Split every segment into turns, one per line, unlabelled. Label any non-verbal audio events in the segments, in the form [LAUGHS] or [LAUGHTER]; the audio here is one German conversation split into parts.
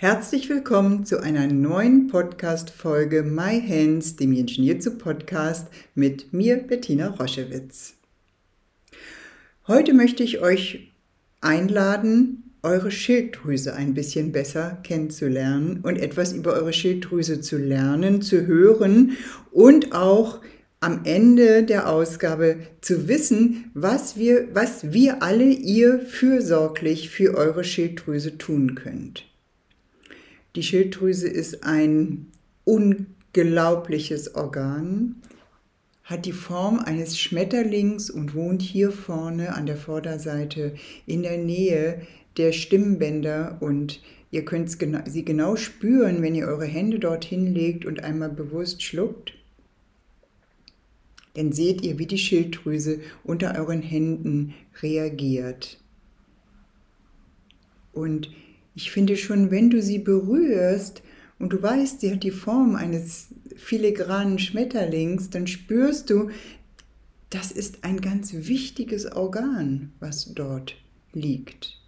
Herzlich willkommen zu einer neuen Podcast-Folge My Hands, dem Ingenieur Podcast mit mir, Bettina Roschewitz. Heute möchte ich euch einladen, eure Schilddrüse ein bisschen besser kennenzulernen und etwas über eure Schilddrüse zu lernen, zu hören und auch am Ende der Ausgabe zu wissen, was wir, was wir alle ihr fürsorglich für eure Schilddrüse tun könnt. Die Schilddrüse ist ein unglaubliches Organ, hat die Form eines Schmetterlings und wohnt hier vorne an der Vorderseite in der Nähe der Stimmbänder und ihr könnt sie genau spüren, wenn ihr eure Hände dorthin legt und einmal bewusst schluckt. Dann seht ihr, wie die Schilddrüse unter euren Händen reagiert. Und ich finde schon, wenn du sie berührst und du weißt, sie hat die Form eines filigranen Schmetterlings, dann spürst du, das ist ein ganz wichtiges Organ, was dort liegt.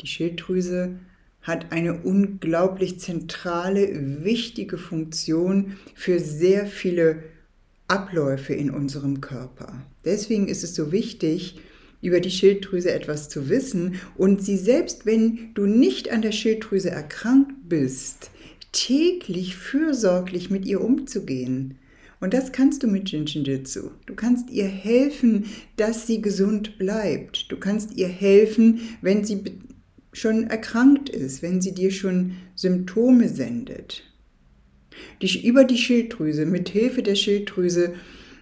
Die Schilddrüse hat eine unglaublich zentrale, wichtige Funktion für sehr viele Abläufe in unserem Körper. Deswegen ist es so wichtig, über die Schilddrüse etwas zu wissen und sie selbst, wenn du nicht an der Schilddrüse erkrankt bist, täglich fürsorglich mit ihr umzugehen. Und das kannst du mit Jinshinjutsu. Du kannst ihr helfen, dass sie gesund bleibt. Du kannst ihr helfen, wenn sie schon erkrankt ist, wenn sie dir schon Symptome sendet. Die, über die Schilddrüse, mit Hilfe der Schilddrüse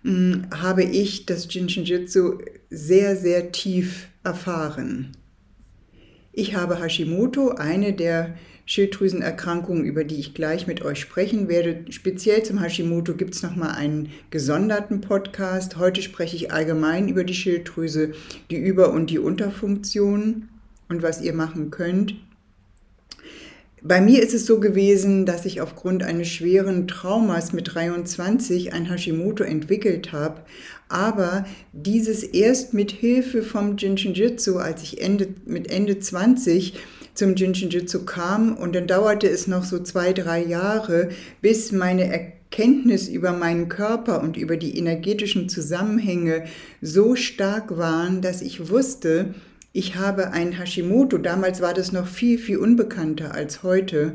hm, habe ich das Jinshinjutsu sehr, sehr tief erfahren. Ich habe Hashimoto, eine der Schilddrüsenerkrankungen, über die ich gleich mit euch sprechen werde. Speziell zum Hashimoto gibt es nochmal einen gesonderten Podcast. Heute spreche ich allgemein über die Schilddrüse, die Über- und die Unterfunktion und was ihr machen könnt. Bei mir ist es so gewesen, dass ich aufgrund eines schweren Traumas mit 23 ein Hashimoto entwickelt habe, aber dieses erst mit Hilfe vom Jinshinjutsu, als ich Ende, mit Ende 20 zum Jinshinjutsu kam und dann dauerte es noch so zwei, drei Jahre, bis meine Erkenntnis über meinen Körper und über die energetischen Zusammenhänge so stark waren, dass ich wusste, ich habe ein Hashimoto, damals war das noch viel, viel unbekannter als heute.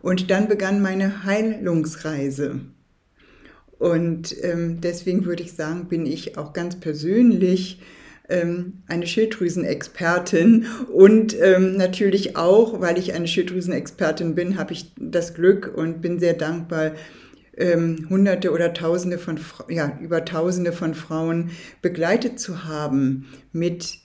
Und dann begann meine Heilungsreise. Und ähm, deswegen würde ich sagen, bin ich auch ganz persönlich ähm, eine Schilddrüsenexpertin. Und ähm, natürlich auch, weil ich eine Schilddrüsenexpertin bin, habe ich das Glück und bin sehr dankbar, ähm, Hunderte oder Tausende von, ja, über Tausende von Frauen begleitet zu haben mit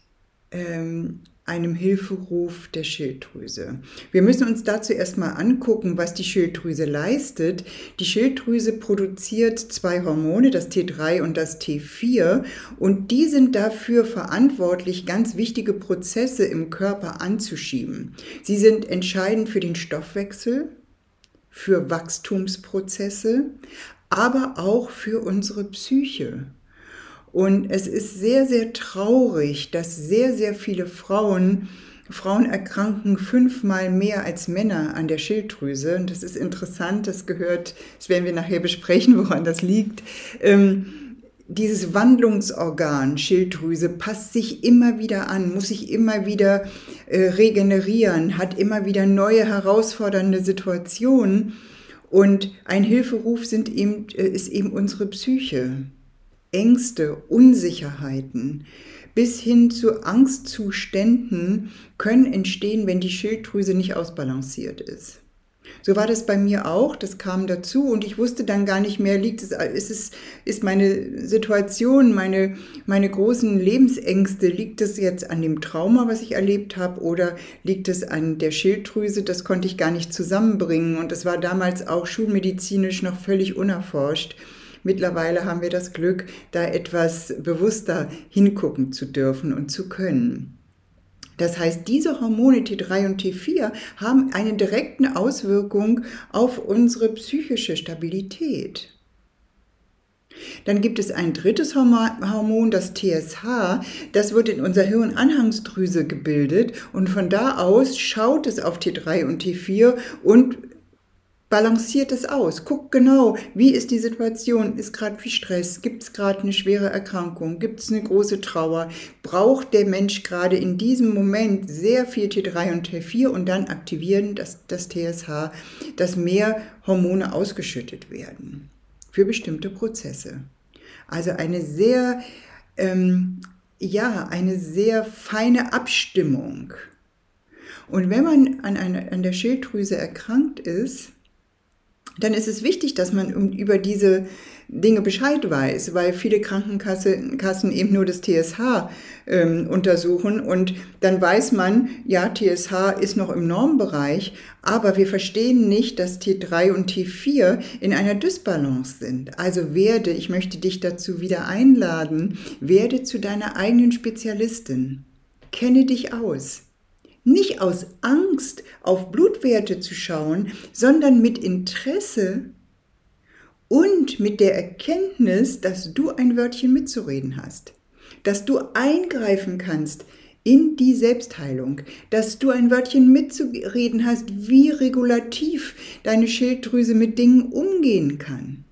ähm, einem Hilferuf der Schilddrüse. Wir müssen uns dazu erstmal angucken, was die Schilddrüse leistet. Die Schilddrüse produziert zwei Hormone, das T3 und das T4, und die sind dafür verantwortlich, ganz wichtige Prozesse im Körper anzuschieben. Sie sind entscheidend für den Stoffwechsel, für Wachstumsprozesse, aber auch für unsere Psyche. Und es ist sehr, sehr traurig, dass sehr, sehr viele Frauen, Frauen erkranken fünfmal mehr als Männer an der Schilddrüse. Und das ist interessant, das gehört, das werden wir nachher besprechen, [LAUGHS] woran das liegt. Ähm, dieses Wandlungsorgan Schilddrüse passt sich immer wieder an, muss sich immer wieder äh, regenerieren, hat immer wieder neue herausfordernde Situationen. Und ein Hilferuf sind eben, äh, ist eben unsere Psyche. Ängste, Unsicherheiten bis hin zu Angstzuständen können entstehen, wenn die Schilddrüse nicht ausbalanciert ist. So war das bei mir auch, das kam dazu und ich wusste dann gar nicht mehr, liegt es, ist es, ist meine Situation, meine, meine großen Lebensängste, liegt es jetzt an dem Trauma, was ich erlebt habe oder liegt es an der Schilddrüse, das konnte ich gar nicht zusammenbringen und es war damals auch schulmedizinisch noch völlig unerforscht. Mittlerweile haben wir das Glück, da etwas bewusster hingucken zu dürfen und zu können. Das heißt, diese Hormone T3 und T4 haben eine direkte Auswirkung auf unsere psychische Stabilität. Dann gibt es ein drittes Hormon, das TSH. Das wird in unserer Hirnanhangsdrüse gebildet und von da aus schaut es auf T3 und T4 und balanciert es aus. Guckt genau, wie ist die Situation? Ist gerade viel Stress? Gibt es gerade eine schwere Erkrankung? Gibt es eine große Trauer? Braucht der Mensch gerade in diesem Moment sehr viel T3 und T4 und dann aktivieren das, das TSH, dass mehr Hormone ausgeschüttet werden für bestimmte Prozesse. Also eine sehr, ähm, ja, eine sehr feine Abstimmung. Und wenn man an, einer, an der Schilddrüse erkrankt ist, dann ist es wichtig, dass man über diese Dinge Bescheid weiß, weil viele Krankenkassen eben nur das TSH ähm, untersuchen und dann weiß man, ja, TSH ist noch im Normbereich, aber wir verstehen nicht, dass T3 und T4 in einer Dysbalance sind. Also werde, ich möchte dich dazu wieder einladen, werde zu deiner eigenen Spezialistin. Kenne dich aus nicht aus Angst auf Blutwerte zu schauen, sondern mit Interesse und mit der Erkenntnis, dass du ein Wörtchen mitzureden hast, dass du eingreifen kannst in die Selbstheilung, dass du ein Wörtchen mitzureden hast, wie regulativ deine Schilddrüse mit Dingen umgehen kann.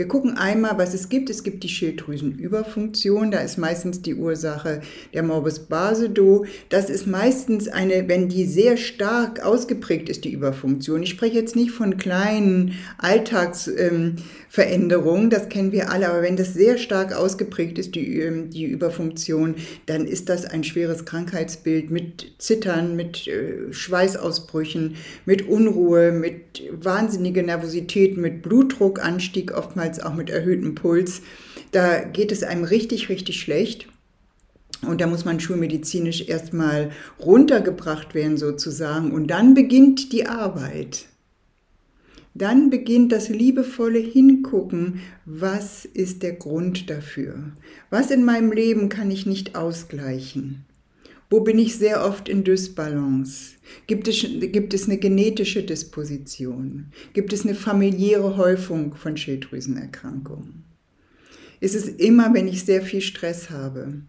Wir gucken einmal, was es gibt. Es gibt die Schilddrüsenüberfunktion. Da ist meistens die Ursache der Morbus Basedow. Das ist meistens eine, wenn die sehr stark ausgeprägt ist, die Überfunktion. Ich spreche jetzt nicht von kleinen Alltagsveränderungen, ähm, das kennen wir alle, aber wenn das sehr stark ausgeprägt ist, die, ähm, die Überfunktion, dann ist das ein schweres Krankheitsbild mit Zittern, mit äh, Schweißausbrüchen, mit Unruhe, mit wahnsinniger Nervosität, mit Blutdruckanstieg oftmals oftmals auch mit erhöhtem Puls. Da geht es einem richtig, richtig schlecht. Und da muss man schulmedizinisch erstmal runtergebracht werden sozusagen. Und dann beginnt die Arbeit. Dann beginnt das liebevolle Hingucken, was ist der Grund dafür? Was in meinem Leben kann ich nicht ausgleichen? Wo bin ich sehr oft in Dysbalance? Gibt es, gibt es eine genetische Disposition? Gibt es eine familiäre Häufung von Schilddrüsenerkrankungen? Ist es immer, wenn ich sehr viel Stress habe?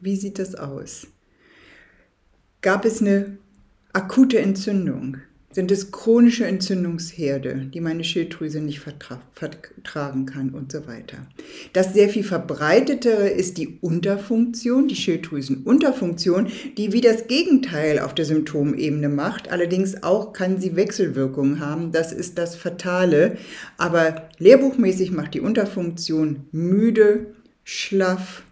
Wie sieht das aus? Gab es eine akute Entzündung? Sind es chronische Entzündungsherde, die meine Schilddrüse nicht vertragen kann und so weiter. Das sehr viel verbreitetere ist die Unterfunktion, die Schilddrüsenunterfunktion, die wie das Gegenteil auf der Symptomebene macht. Allerdings auch kann sie Wechselwirkungen haben. Das ist das Fatale. Aber lehrbuchmäßig macht die Unterfunktion müde, schlaff,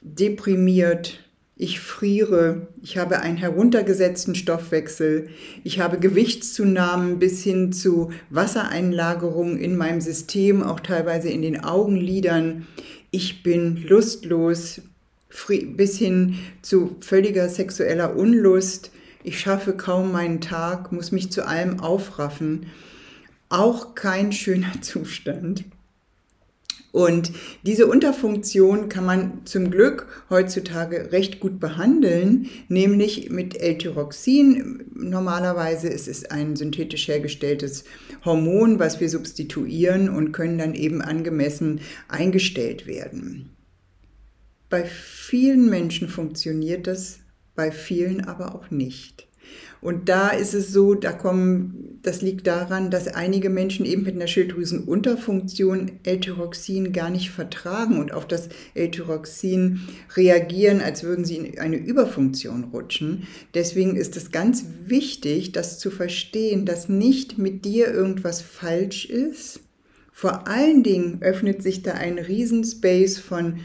deprimiert, ich friere, ich habe einen heruntergesetzten Stoffwechsel, ich habe Gewichtszunahmen bis hin zu Wassereinlagerungen in meinem System, auch teilweise in den Augenlidern. Ich bin lustlos bis hin zu völliger sexueller Unlust. Ich schaffe kaum meinen Tag, muss mich zu allem aufraffen. Auch kein schöner [LAUGHS] Zustand. Und diese Unterfunktion kann man zum Glück heutzutage recht gut behandeln, nämlich mit L-Tyroxin. Normalerweise ist es ein synthetisch hergestelltes Hormon, was wir substituieren und können dann eben angemessen eingestellt werden. Bei vielen Menschen funktioniert das, bei vielen aber auch nicht. Und da ist es so, da kommen, das liegt daran, dass einige Menschen eben mit einer Schilddrüsenunterfunktion L-Tyroxin gar nicht vertragen und auf das L-Tyroxin reagieren, als würden sie in eine Überfunktion rutschen. Deswegen ist es ganz wichtig, das zu verstehen, dass nicht mit dir irgendwas falsch ist. Vor allen Dingen öffnet sich da ein Riesenspace von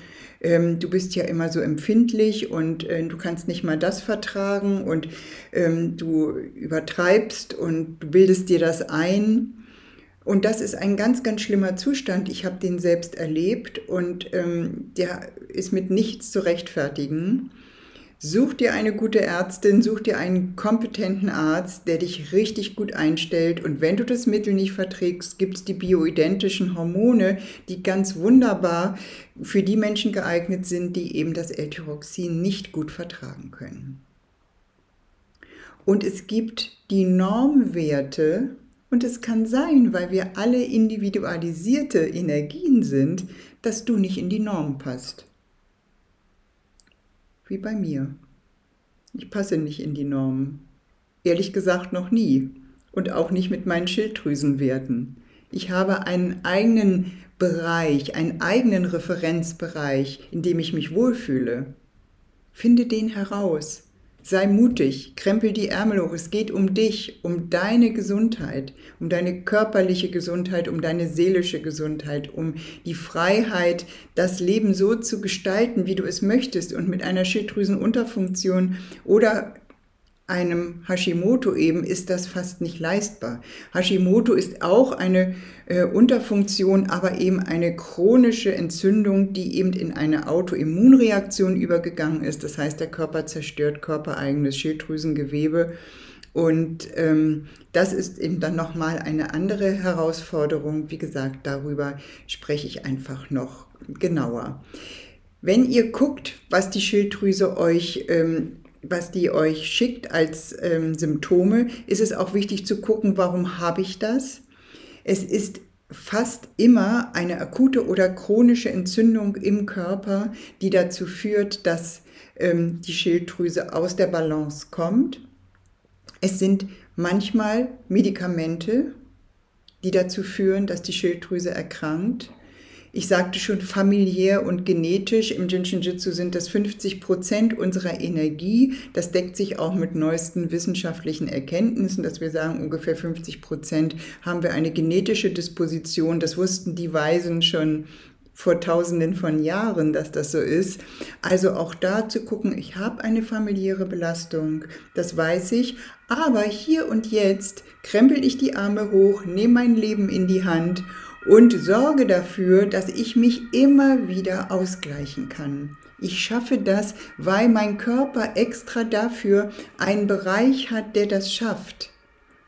ähm, du bist ja immer so empfindlich und äh, du kannst nicht mal das vertragen und ähm, du übertreibst und du bildest dir das ein. Und das ist ein ganz, ganz schlimmer Zustand. Ich habe den selbst erlebt und ähm, der ist mit nichts zu rechtfertigen. Such dir eine gute Ärztin, such dir einen kompetenten Arzt, der dich richtig gut einstellt. Und wenn du das Mittel nicht verträgst, gibt es die bioidentischen Hormone, die ganz wunderbar für die Menschen geeignet sind, die eben das L-Tyroxin nicht gut vertragen können. Und es gibt die Normwerte, und es kann sein, weil wir alle individualisierte Energien sind, dass du nicht in die Norm passt wie bei mir. Ich passe nicht in die Normen. Ehrlich gesagt noch nie. Und auch nicht mit meinen Schilddrüsenwerten. Ich habe einen eigenen Bereich, einen eigenen Referenzbereich, in dem ich mich wohlfühle. Finde den heraus. Sei mutig, krempel die Ärmel hoch. Es geht um dich, um deine Gesundheit, um deine körperliche Gesundheit, um deine seelische Gesundheit, um die Freiheit, das Leben so zu gestalten, wie du es möchtest und mit einer Schilddrüsenunterfunktion oder einem Hashimoto eben ist das fast nicht leistbar. Hashimoto ist auch eine äh, Unterfunktion, aber eben eine chronische Entzündung, die eben in eine Autoimmunreaktion übergegangen ist. Das heißt, der Körper zerstört körpereigenes Schilddrüsengewebe. Und ähm, das ist eben dann nochmal eine andere Herausforderung. Wie gesagt, darüber spreche ich einfach noch genauer. Wenn ihr guckt, was die Schilddrüse euch ähm, was die euch schickt als ähm, Symptome, ist es auch wichtig zu gucken, warum habe ich das? Es ist fast immer eine akute oder chronische Entzündung im Körper, die dazu führt, dass ähm, die Schilddrüse aus der Balance kommt. Es sind manchmal Medikamente, die dazu führen, dass die Schilddrüse erkrankt. Ich sagte schon familiär und genetisch. Im Jinshin-Jitsu sind das 50 Prozent unserer Energie. Das deckt sich auch mit neuesten wissenschaftlichen Erkenntnissen, dass wir sagen, ungefähr 50 Prozent haben wir eine genetische Disposition. Das wussten die Weisen schon vor tausenden von Jahren, dass das so ist. Also auch da zu gucken, ich habe eine familiäre Belastung, das weiß ich, aber hier und jetzt krempel ich die Arme hoch, nehme mein Leben in die Hand und sorge dafür, dass ich mich immer wieder ausgleichen kann. Ich schaffe das, weil mein Körper extra dafür einen Bereich hat, der das schafft,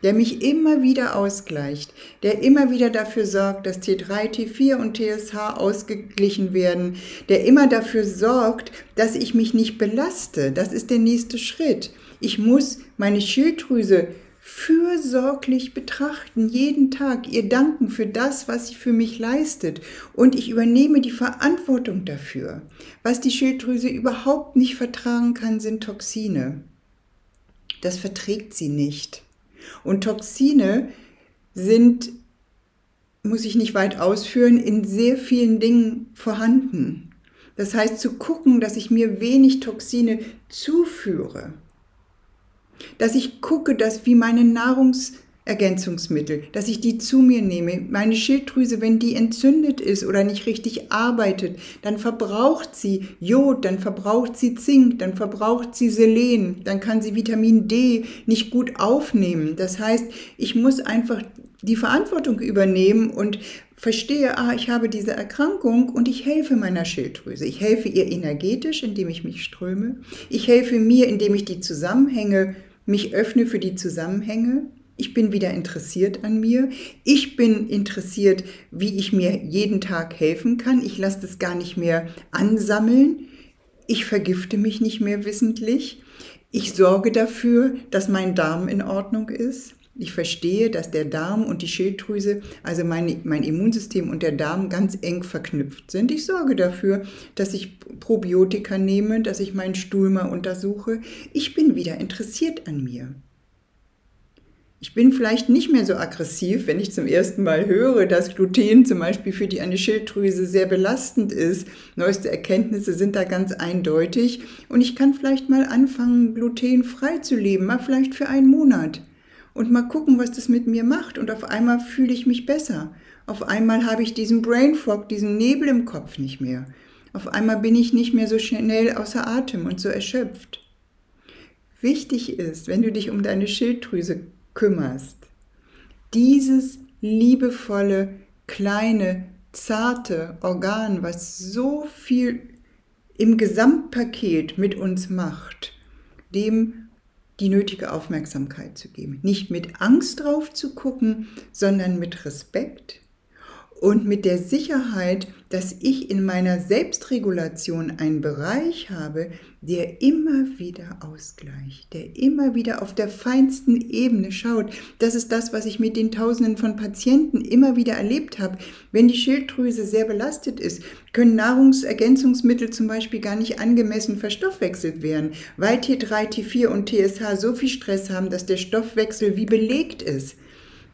der mich immer wieder ausgleicht, der immer wieder dafür sorgt, dass T3, T4 und TSH ausgeglichen werden, der immer dafür sorgt, dass ich mich nicht belaste. Das ist der nächste Schritt. Ich muss meine Schilddrüse fürsorglich betrachten, jeden Tag, ihr danken für das, was sie für mich leistet. Und ich übernehme die Verantwortung dafür. Was die Schilddrüse überhaupt nicht vertragen kann, sind Toxine. Das verträgt sie nicht. Und Toxine sind, muss ich nicht weit ausführen, in sehr vielen Dingen vorhanden. Das heißt, zu gucken, dass ich mir wenig Toxine zuführe dass ich gucke, dass wie meine Nahrungsergänzungsmittel, dass ich die zu mir nehme. Meine Schilddrüse, wenn die entzündet ist oder nicht richtig arbeitet, dann verbraucht sie Jod, dann verbraucht sie Zink, dann verbraucht sie Selen, dann kann sie Vitamin D nicht gut aufnehmen. Das heißt, ich muss einfach die Verantwortung übernehmen und verstehe, ah, ich habe diese Erkrankung und ich helfe meiner Schilddrüse. Ich helfe ihr energetisch, indem ich mich ströme. Ich helfe mir, indem ich die Zusammenhänge mich öffne für die Zusammenhänge. Ich bin wieder interessiert an mir. Ich bin interessiert, wie ich mir jeden Tag helfen kann. Ich lasse das gar nicht mehr ansammeln. Ich vergifte mich nicht mehr wissentlich. Ich sorge dafür, dass mein Darm in Ordnung ist. Ich verstehe, dass der Darm und die Schilddrüse, also mein, mein Immunsystem und der Darm ganz eng verknüpft sind. Ich sorge dafür, dass ich Probiotika nehme, dass ich meinen Stuhl mal untersuche. Ich bin wieder interessiert an mir. Ich bin vielleicht nicht mehr so aggressiv, wenn ich zum ersten Mal höre, dass Gluten zum Beispiel für die eine Schilddrüse sehr belastend ist. Neueste Erkenntnisse sind da ganz eindeutig. Und ich kann vielleicht mal anfangen, glutenfrei zu leben, mal vielleicht für einen Monat und mal gucken, was das mit mir macht. Und auf einmal fühle ich mich besser. Auf einmal habe ich diesen Brain Fog, diesen Nebel im Kopf nicht mehr. Auf einmal bin ich nicht mehr so schnell außer Atem und so erschöpft. Wichtig ist, wenn du dich um deine Schilddrüse kümmerst, dieses liebevolle, kleine, zarte Organ, was so viel im Gesamtpaket mit uns macht, dem die nötige Aufmerksamkeit zu geben. Nicht mit Angst drauf zu gucken, sondern mit Respekt und mit der Sicherheit, dass ich in meiner Selbstregulation einen Bereich habe, der immer wieder ausgleicht, der immer wieder auf der feinsten Ebene schaut. Das ist das, was ich mit den Tausenden von Patienten immer wieder erlebt habe. Wenn die Schilddrüse sehr belastet ist, können Nahrungsergänzungsmittel zum Beispiel gar nicht angemessen verstoffwechselt werden, weil T3, T4 und TSH so viel Stress haben, dass der Stoffwechsel wie belegt ist.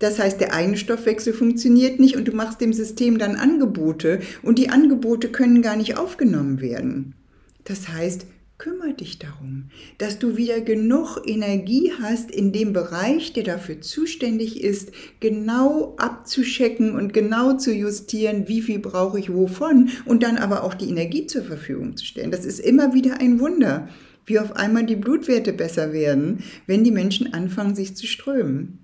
Das heißt, der eigene Stoffwechsel funktioniert nicht und du machst dem System dann Angebote und die Angebote können gar nicht aufgenommen werden. Das heißt, kümmere dich darum, dass du wieder genug Energie hast in dem Bereich, der dafür zuständig ist, genau abzuschecken und genau zu justieren, wie viel brauche ich wovon und dann aber auch die Energie zur Verfügung zu stellen. Das ist immer wieder ein Wunder, wie auf einmal die Blutwerte besser werden, wenn die Menschen anfangen, sich zu strömen.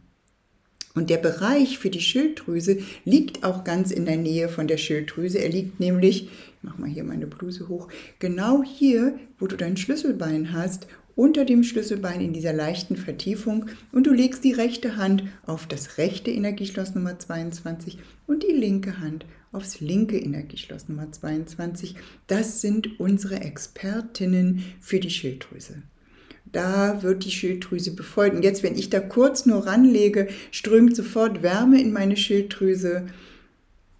Und der Bereich für die Schilddrüse liegt auch ganz in der Nähe von der Schilddrüse. Er liegt nämlich, ich mache mal hier meine Bluse hoch, genau hier, wo du dein Schlüsselbein hast, unter dem Schlüsselbein in dieser leichten Vertiefung und du legst die rechte Hand auf das rechte Energieschloss Nummer 22 und die linke Hand aufs linke Energieschloss Nummer 22. Das sind unsere Expertinnen für die Schilddrüse. Da wird die Schilddrüse befeuert. Und jetzt, wenn ich da kurz nur ranlege, strömt sofort Wärme in meine Schilddrüse.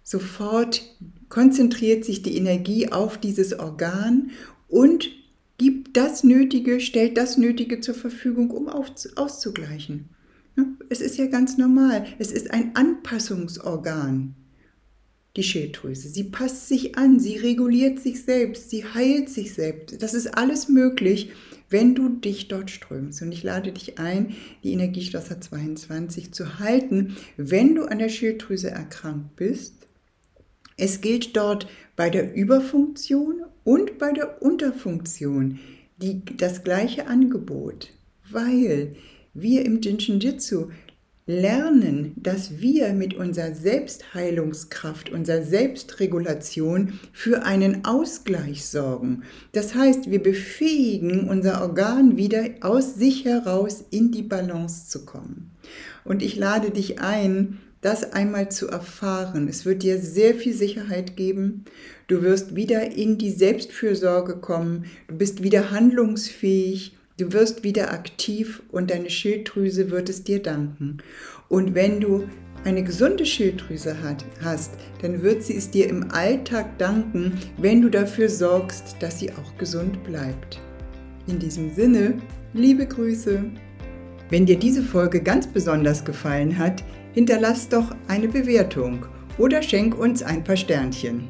Sofort konzentriert sich die Energie auf dieses Organ und gibt das Nötige, stellt das Nötige zur Verfügung, um auszugleichen. Es ist ja ganz normal. Es ist ein Anpassungsorgan, die Schilddrüse. Sie passt sich an, sie reguliert sich selbst, sie heilt sich selbst. Das ist alles möglich, wenn du dich dort strömst. Und ich lade dich ein, die Energieschlosser 22 zu halten, wenn du an der Schilddrüse erkrankt bist. Es gilt dort bei der Überfunktion und bei der Unterfunktion die, das gleiche Angebot, weil wir im Jinshin Jitsu lernen, dass wir mit unserer Selbstheilungskraft, unserer Selbstregulation für einen Ausgleich sorgen. Das heißt, wir befähigen unser Organ wieder aus sich heraus in die Balance zu kommen. Und ich lade dich ein, das einmal zu erfahren. Es wird dir sehr viel Sicherheit geben. Du wirst wieder in die Selbstfürsorge kommen. Du bist wieder handlungsfähig. Du wirst wieder aktiv und deine Schilddrüse wird es dir danken. Und wenn du eine gesunde Schilddrüse hat, hast, dann wird sie es dir im Alltag danken, wenn du dafür sorgst, dass sie auch gesund bleibt. In diesem Sinne, liebe Grüße. Wenn dir diese Folge ganz besonders gefallen hat, hinterlass doch eine Bewertung oder schenk uns ein paar Sternchen.